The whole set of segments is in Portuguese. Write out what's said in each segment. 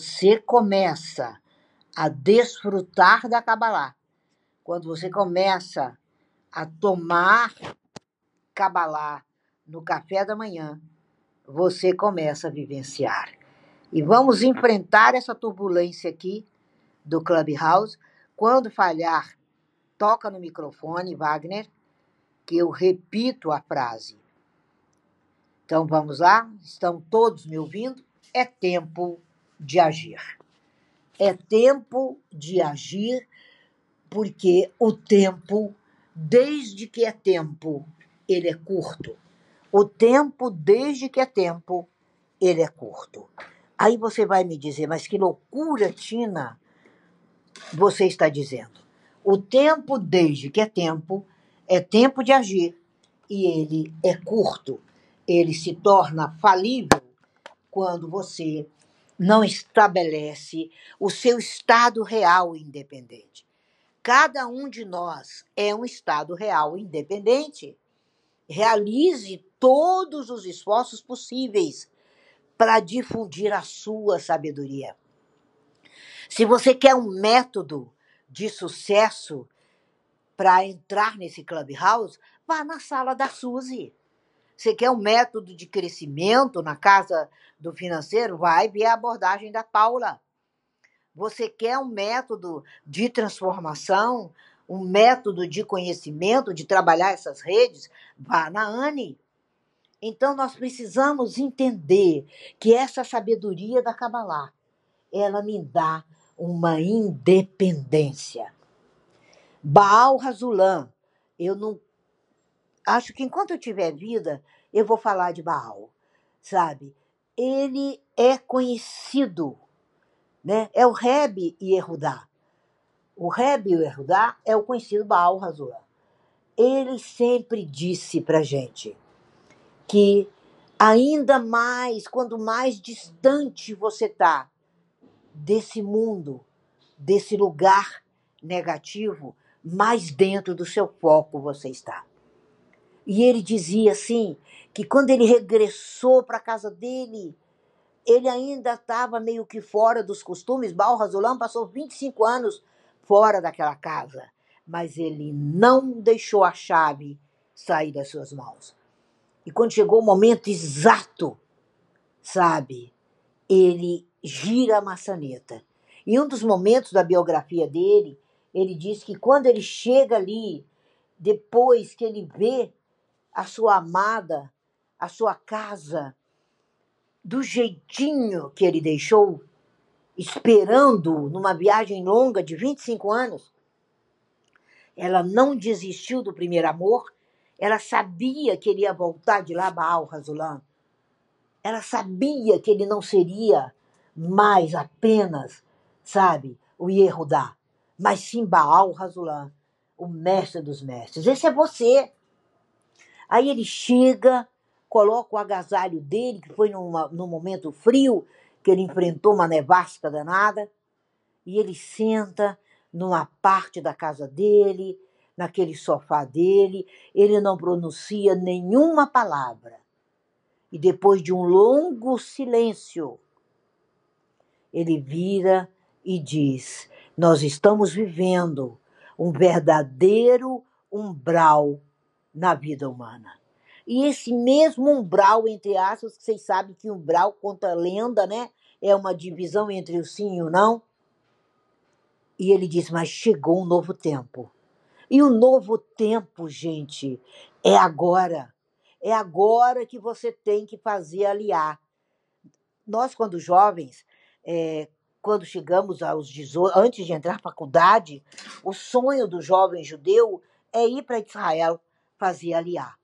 Você começa a desfrutar da Kabbalah. Quando você começa a tomar Kabbalah no café da manhã, você começa a vivenciar. E vamos enfrentar essa turbulência aqui do Clubhouse. Quando falhar, toca no microfone, Wagner, que eu repito a frase. Então vamos lá? Estão todos me ouvindo? É tempo de agir. É tempo de agir, porque o tempo, desde que é tempo, ele é curto. O tempo, desde que é tempo, ele é curto. Aí você vai me dizer, mas que loucura, Tina, você está dizendo. O tempo, desde que é tempo, é tempo de agir e ele é curto. Ele se torna falível quando você não estabelece o seu estado real independente. Cada um de nós é um estado real independente. Realize todos os esforços possíveis para difundir a sua sabedoria. Se você quer um método de sucesso para entrar nesse clubhouse, vá na sala da Suzy. Você quer um método de crescimento na casa do financeiro? Vai ver a abordagem da Paula. Você quer um método de transformação, um método de conhecimento, de trabalhar essas redes? Vá na Anne. Então nós precisamos entender que essa sabedoria da Kabbalah, ela me dá uma independência. Baal Razulam, eu não acho que enquanto eu tiver vida, eu vou falar de Baal, sabe? Ele é conhecido, né? É o Reb e Erudá. O Reb e Erudá é o conhecido Baal Razula. Ele sempre disse pra gente que ainda mais, quando mais distante você tá desse mundo, desse lugar negativo, mais dentro do seu foco você está. E ele dizia assim que quando ele regressou para a casa dele, ele ainda estava meio que fora dos costumes. Baal Razulam passou 25 anos fora daquela casa, mas ele não deixou a chave sair das suas mãos. E quando chegou o momento exato, sabe, ele gira a maçaneta. Em um dos momentos da biografia dele, ele diz que quando ele chega ali, depois que ele vê a sua amada, a sua casa, do jeitinho que ele deixou, esperando numa viagem longa de 25 anos. Ela não desistiu do primeiro amor, ela sabia que ele ia voltar de lá, Baal Razulam. Ela sabia que ele não seria mais apenas, sabe, o Yehudá, mas sim Baal Razulam, o mestre dos mestres. Esse é você. Aí ele chega, coloca o agasalho dele, que foi numa, num momento frio, que ele enfrentou uma nevasca danada, e ele senta numa parte da casa dele, naquele sofá dele, ele não pronuncia nenhuma palavra. E depois de um longo silêncio, ele vira e diz: Nós estamos vivendo um verdadeiro umbral na vida humana. E esse mesmo umbral, entre aspas, vocês sabem que umbral, conta lenda, né? É uma divisão entre o sim e o não. E ele diz: Mas chegou um novo tempo. E o novo tempo, gente, é agora. É agora que você tem que fazer aliar. Nós, quando jovens, é, quando chegamos aos 18, antes de entrar na faculdade, o sonho do jovem judeu é ir para Israel fazer aliar.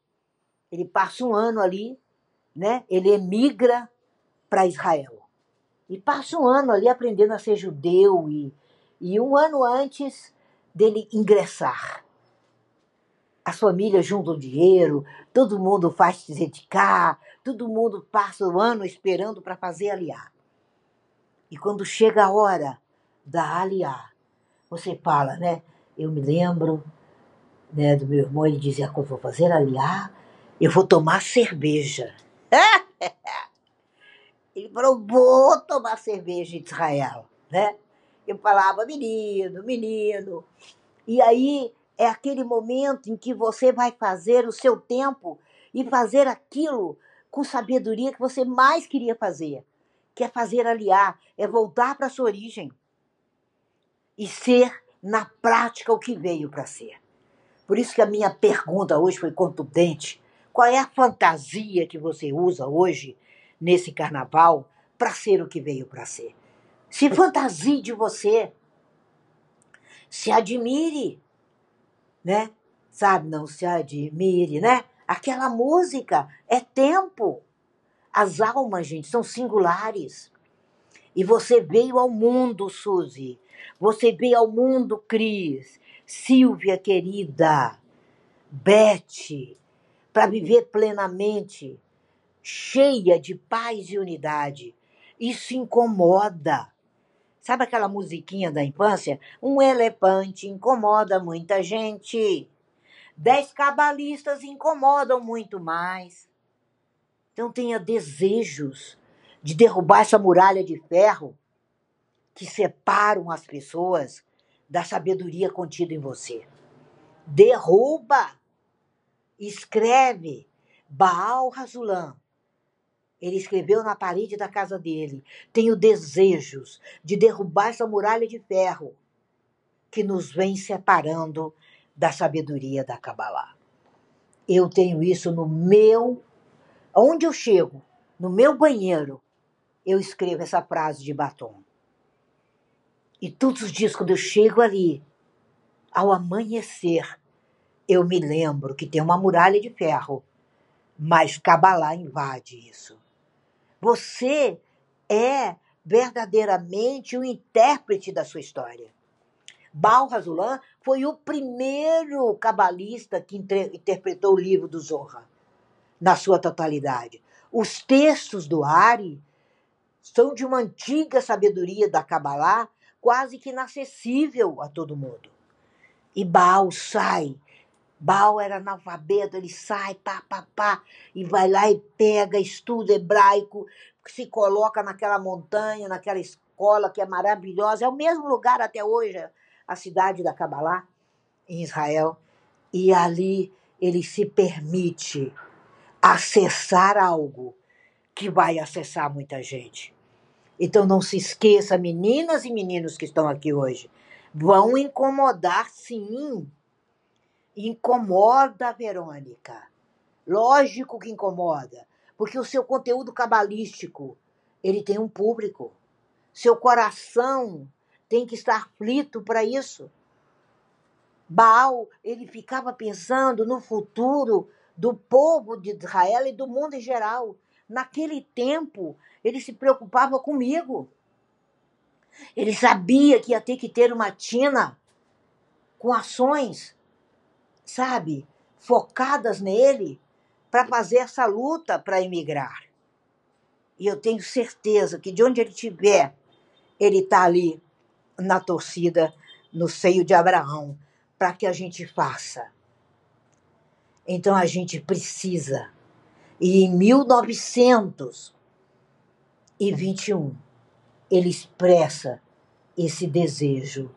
Ele passa um ano ali, né? Ele emigra para Israel. E passa um ano ali aprendendo a ser judeu e, e um ano antes dele ingressar. As famílias juntam dinheiro, todo mundo faz se dedicar, todo mundo passa o ano esperando para fazer aliar. E quando chega a hora da aliar, você fala, né? Eu me lembro né, do meu irmão, ele dizia: quando vou fazer aliar, eu vou tomar cerveja. Ele falou, vou tomar cerveja em Israel, né? Eu falava, menino, menino. E aí é aquele momento em que você vai fazer o seu tempo e fazer aquilo com sabedoria que você mais queria fazer, que é fazer aliar, é voltar para sua origem e ser na prática o que veio para ser. Por isso que a minha pergunta hoje foi contundente. Qual é a fantasia que você usa hoje nesse carnaval para ser o que veio para ser? Se fantasie de você. Se admire, né? Sabe, não se admire, né? Aquela música é tempo. As almas, gente, são singulares. E você veio ao mundo, Suzy. Você veio ao mundo, Cris. Silvia, querida. Beth, para viver plenamente, cheia de paz e unidade. Isso incomoda. Sabe aquela musiquinha da infância? Um elefante incomoda muita gente. Dez cabalistas incomodam muito mais. Então tenha desejos de derrubar essa muralha de ferro que separam as pessoas da sabedoria contida em você. Derruba, escreve Baal Razulam ele escreveu na parede da casa dele: Tenho desejos de derrubar essa muralha de ferro que nos vem separando da sabedoria da Kabbalah. Eu tenho isso no meu. Onde eu chego, no meu banheiro, eu escrevo essa frase de batom. E todos os dias, quando eu chego ali, ao amanhecer, eu me lembro que tem uma muralha de ferro, mas Kabbalah invade isso. Você é verdadeiramente o intérprete da sua história. Baal Razulan foi o primeiro cabalista que interpretou o livro do Zohar na sua totalidade. Os textos do Ari são de uma antiga sabedoria da Kabbalah, quase que inacessível a todo mundo. E Baal sai Baal era analfabeto, ele sai, pá, pá, pá, e vai lá e pega, estuda hebraico, se coloca naquela montanha, naquela escola que é maravilhosa. É o mesmo lugar até hoje, a cidade da Kabbalah, em Israel. E ali ele se permite acessar algo que vai acessar muita gente. Então não se esqueça, meninas e meninos que estão aqui hoje, vão incomodar sim Incomoda, Verônica. Lógico que incomoda, porque o seu conteúdo cabalístico, ele tem um público. Seu coração tem que estar aflito para isso. Baal, ele ficava pensando no futuro do povo de Israel e do mundo em geral. Naquele tempo, ele se preocupava comigo. Ele sabia que ia ter que ter uma tina com ações sabe, focadas nele para fazer essa luta para emigrar. E eu tenho certeza que de onde ele estiver, ele está ali na torcida, no seio de Abraão, para que a gente faça. Então a gente precisa. E em 1921, ele expressa esse desejo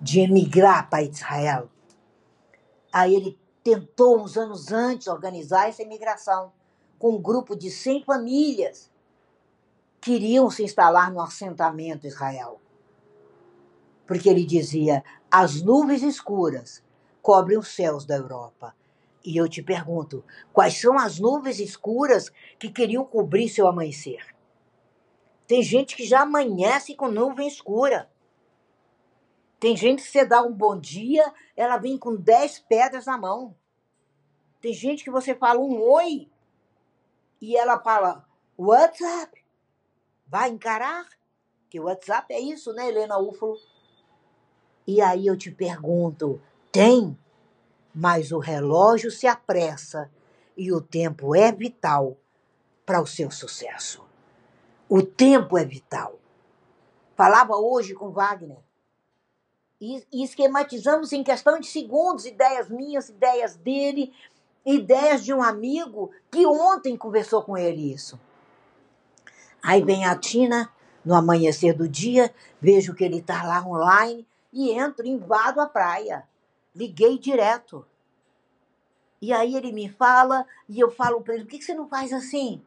de emigrar para Israel Aí ele tentou, uns anos antes, organizar essa imigração com um grupo de 100 famílias que iriam se instalar no assentamento Israel. Porque ele dizia: as nuvens escuras cobrem os céus da Europa. E eu te pergunto: quais são as nuvens escuras que queriam cobrir seu amanhecer? Tem gente que já amanhece com nuvem escura. Tem gente que você dá um bom dia, ela vem com 10 pedras na mão. Tem gente que você fala um oi e ela fala WhatsApp. Vai encarar? Que WhatsApp é isso, né, Helena Ufalo? E aí eu te pergunto, tem? Mas o relógio se apressa e o tempo é vital para o seu sucesso. O tempo é vital. Falava hoje com Wagner e, esquematizamos em questão de segundos ideias minhas, ideias dele, ideias de um amigo que ontem conversou com ele isso. Aí vem a Tina, no amanhecer do dia, vejo que ele está lá online e entro, invado a praia. Liguei direto. E aí ele me fala, e eu falo para ele: por que você não faz assim?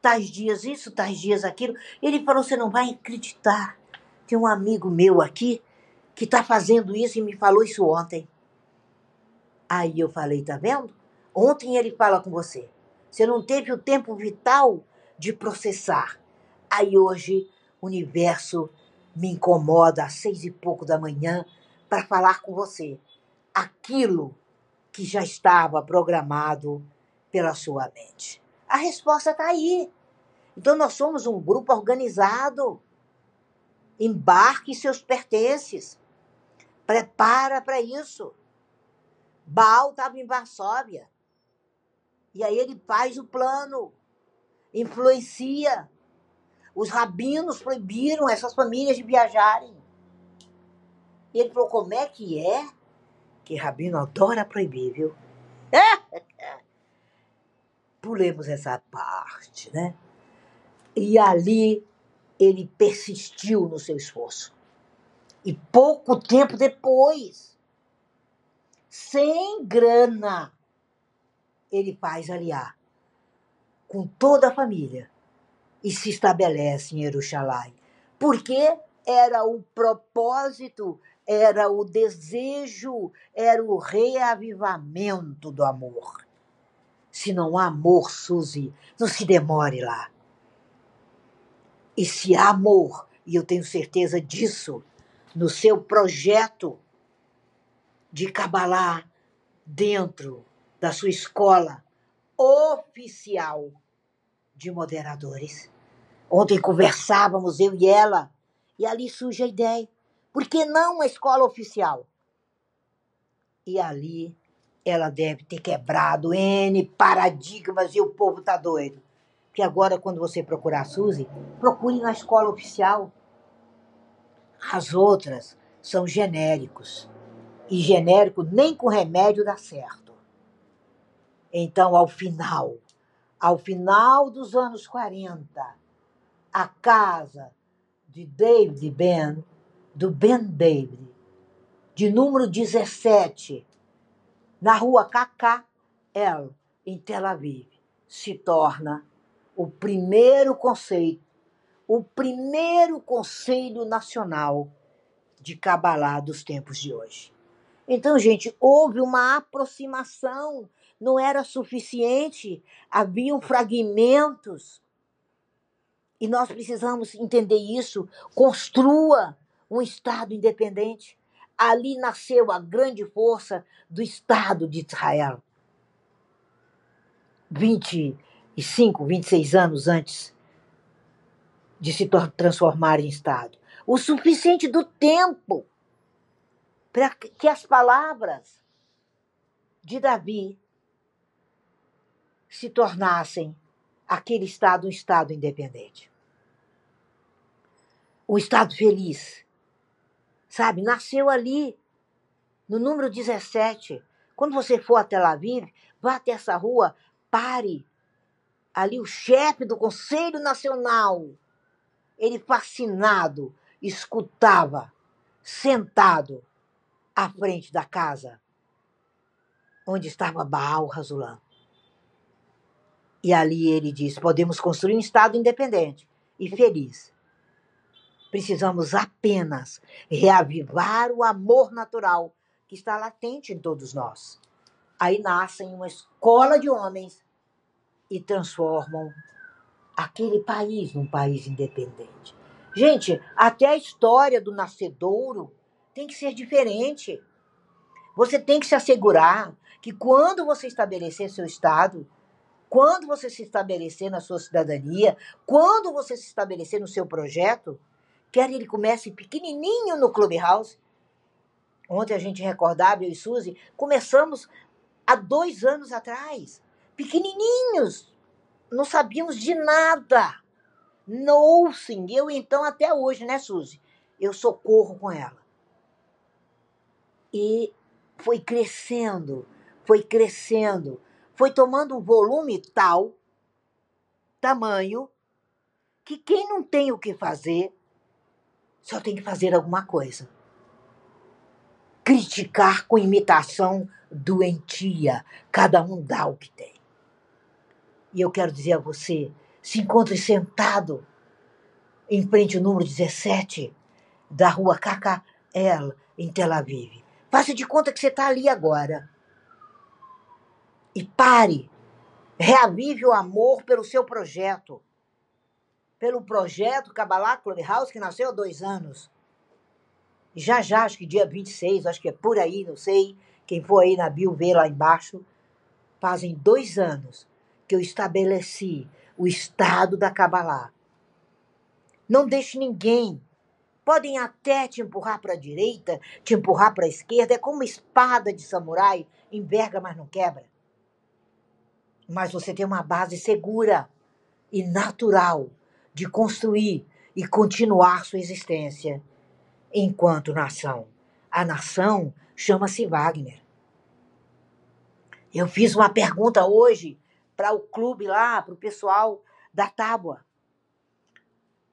Tais dias isso, tais dias aquilo. Ele falou: você não vai acreditar. Tem um amigo meu aqui que está fazendo isso e me falou isso ontem. Aí eu falei: tá vendo? Ontem ele fala com você. Você não teve o tempo vital de processar. Aí hoje o universo me incomoda às seis e pouco da manhã para falar com você. Aquilo que já estava programado pela sua mente. A resposta está aí. Então nós somos um grupo organizado. Embarque seus pertences. Prepara para isso. Baal estava em Varsóvia. E aí ele faz o plano, influencia. Os rabinos proibiram essas famílias de viajarem. E ele falou: como é que é? Que rabino adora proibir, viu? Pulemos essa parte, né? E ali ele persistiu no seu esforço. E pouco tempo depois, sem grana, ele faz aliar com toda a família e se estabelece em Jerusalém. Porque era o propósito, era o desejo, era o reavivamento do amor. Se não há amor, Suzy, não se demore lá. E se há amor, e eu tenho certeza disso, no seu projeto de Kabbalah dentro da sua escola oficial de moderadores. Ontem conversávamos, eu e ela, e ali surge a ideia. Por que não uma escola oficial? E ali ela deve ter quebrado N paradigmas e o povo está doido. Porque agora, quando você procurar a Suzy, procure na escola oficial. As outras são genéricos. E genérico nem com remédio dá certo. Então, ao final, ao final dos anos 40, a casa de David Ben, do Ben David, de número 17, na rua KKL, em Tel Aviv, se torna o primeiro conceito, o primeiro conselho nacional de Kabbalah dos tempos de hoje. Então, gente, houve uma aproximação não era suficiente, haviam fragmentos. E nós precisamos entender isso. Construa um Estado independente. Ali nasceu a grande força do Estado de Israel. 25, 26 anos antes de se transformar em Estado. O suficiente do tempo para que as palavras de Davi se tornassem aquele Estado um Estado independente. Um Estado feliz. Sabe? Nasceu ali, no número 17. Quando você for a Tel Aviv, vá até essa rua, pare. Ali o chefe do Conselho Nacional, ele fascinado, escutava, sentado à frente da casa onde estava Baal Razulam. E ali ele diz: podemos construir um Estado independente e feliz. Precisamos apenas reavivar o amor natural que está latente em todos nós. Aí nascem uma escola de homens e transformam aquele país num país independente. Gente, até a história do nascedouro tem que ser diferente. Você tem que se assegurar que quando você estabelecer seu Estado, quando você se estabelecer na sua cidadania, quando você se estabelecer no seu projeto, quer ele comece pequenininho no Clubhouse. Ontem a gente recordava, eu e Suzy, começamos há dois anos atrás, pequenininhos, não sabíamos de nada. Nothing. Eu então até hoje, né, Suzy? Eu socorro com ela. E foi crescendo, foi crescendo foi tomando um volume tal, tamanho, que quem não tem o que fazer só tem que fazer alguma coisa. Criticar com imitação doentia. Cada um dá o que tem. E eu quero dizer a você: se encontre sentado em frente ao número 17 da rua KKL, em Tel Aviv. Faça de conta que você está ali agora. E pare. Reavive o amor pelo seu projeto pelo projeto Kabbalah Clubhouse, que nasceu há dois anos. Já já, acho que dia 26, acho que é por aí, não sei. Quem for aí na bio vê lá embaixo. Fazem dois anos que eu estabeleci o estado da Kabbalah. Não deixe ninguém. Podem até te empurrar para a direita, te empurrar para a esquerda. É como uma espada de samurai, enverga, mas não quebra. Mas você tem uma base segura e natural de construir e continuar sua existência enquanto nação. A nação chama-se Wagner. Eu fiz uma pergunta hoje para o clube lá, para o pessoal da tábua.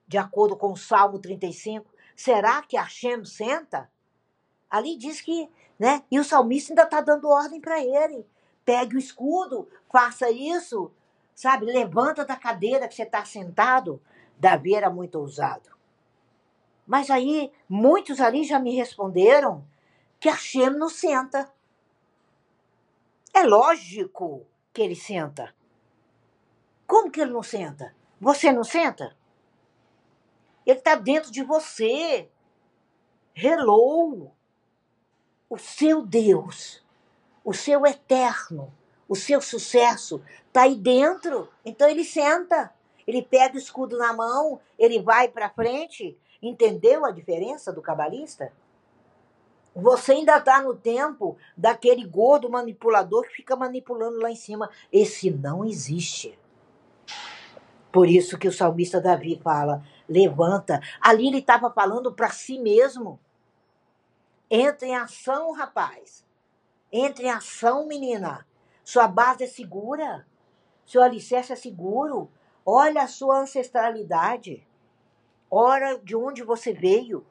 De acordo com o Salmo 35, será que Hashem senta? Ali diz que, né? E o salmista ainda está dando ordem para ele. Pegue o escudo, faça isso, sabe? Levanta da cadeira que você está sentado. Davi era muito ousado. Mas aí, muitos ali já me responderam que Hashem não senta. É lógico que ele senta. Como que ele não senta? Você não senta? Ele está dentro de você. Hello! O seu Deus, o seu eterno, o seu sucesso está aí dentro. Então ele senta. Ele pega o escudo na mão, ele vai para frente. Entendeu a diferença do cabalista? Você ainda está no tempo daquele gordo manipulador que fica manipulando lá em cima. Esse não existe. Por isso que o salmista Davi fala: levanta. Ali ele estava falando para si mesmo. Entra em ação, rapaz. Entre em ação, menina. Sua base é segura. Seu alicerce é seguro. Olha a sua ancestralidade. Olha de onde você veio.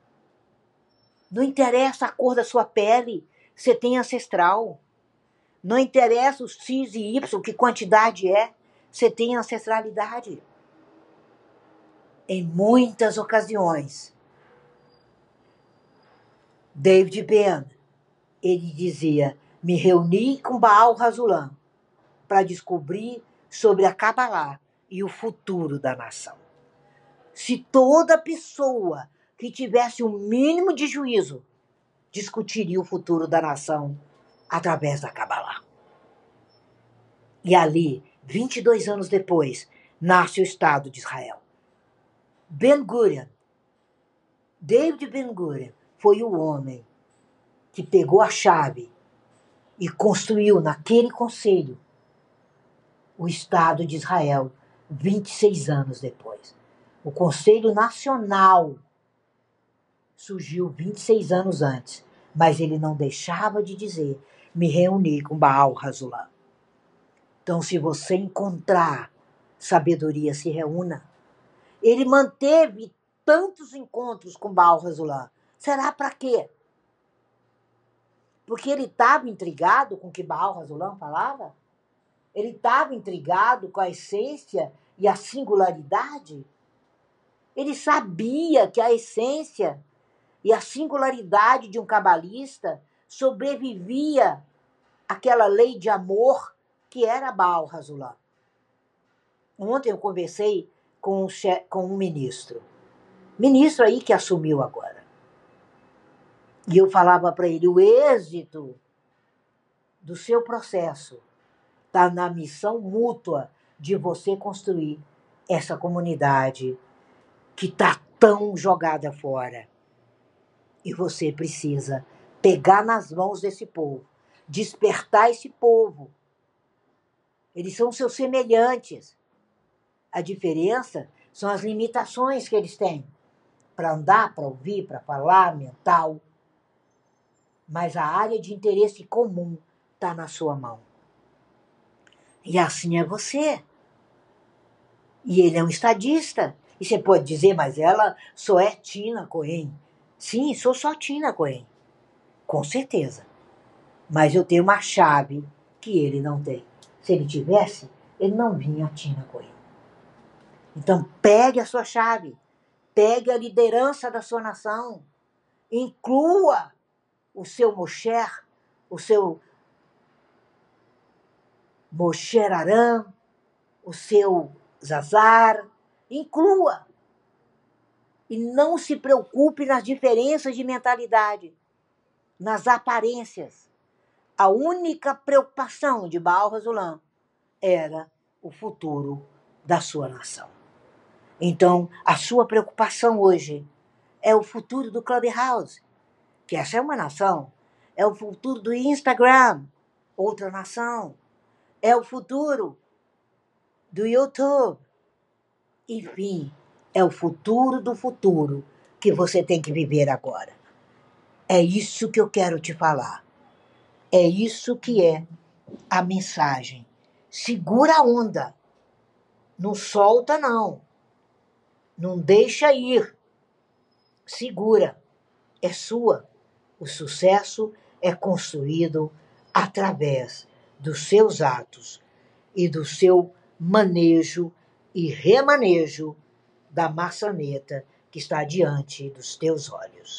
Não interessa a cor da sua pele, você tem ancestral. Não interessa os X e Y, que quantidade é, você tem ancestralidade. Em muitas ocasiões, David Ben, ele dizia, me reuni com Baal Razulam para descobrir sobre a Kabbalah e o futuro da nação. Se toda pessoa que tivesse o um mínimo de juízo discutiria o futuro da nação através da Kabbalah. E ali, 22 anos depois, nasce o Estado de Israel. Ben Gurion, David Ben Gurion, foi o homem que pegou a chave e construiu naquele conselho o Estado de Israel 26 anos depois. O Conselho Nacional surgiu 26 anos antes, mas ele não deixava de dizer: me reuni com Baal Razulam. Então, se você encontrar sabedoria, se reúna. Ele manteve tantos encontros com Baal Razulam. Será para quê? Porque ele estava intrigado com o que Baal Razulam falava? Ele estava intrigado com a essência e a singularidade. Ele sabia que a essência e a singularidade de um cabalista sobrevivia àquela lei de amor que era Baal Razulam. Ontem eu conversei com um, com um ministro, ministro aí que assumiu agora. E eu falava para ele: o êxito do seu processo está na missão mútua de você construir essa comunidade que está tão jogada fora. E você precisa pegar nas mãos desse povo, despertar esse povo. Eles são seus semelhantes. A diferença são as limitações que eles têm para andar, para ouvir, para falar, mental. Mas a área de interesse comum está na sua mão. E assim é você. E ele é um estadista. E você pode dizer, mas ela só é Tina Cohen. Sim, sou só Tina Cohen. Com certeza. Mas eu tenho uma chave que ele não tem. Se ele tivesse, ele não vinha a Tina Cohen. Então, pegue a sua chave. Pegue a liderança da sua nação. Inclua o seu Mosher, o seu Mosher Aram, o seu Zazar. Inclua. E não se preocupe nas diferenças de mentalidade, nas aparências. A única preocupação de Baal Razulam era o futuro da sua nação. Então, a sua preocupação hoje é o futuro do Clubhouse, que essa é uma nação. É o futuro do Instagram, outra nação. É o futuro do YouTube. Enfim, é o futuro do futuro que você tem que viver agora. É isso que eu quero te falar. É isso que é a mensagem. Segura a onda. Não solta, não. Não deixa ir. Segura. É sua. O sucesso é construído através dos seus atos e do seu manejo e remanejo da maçaneta que está diante dos teus olhos.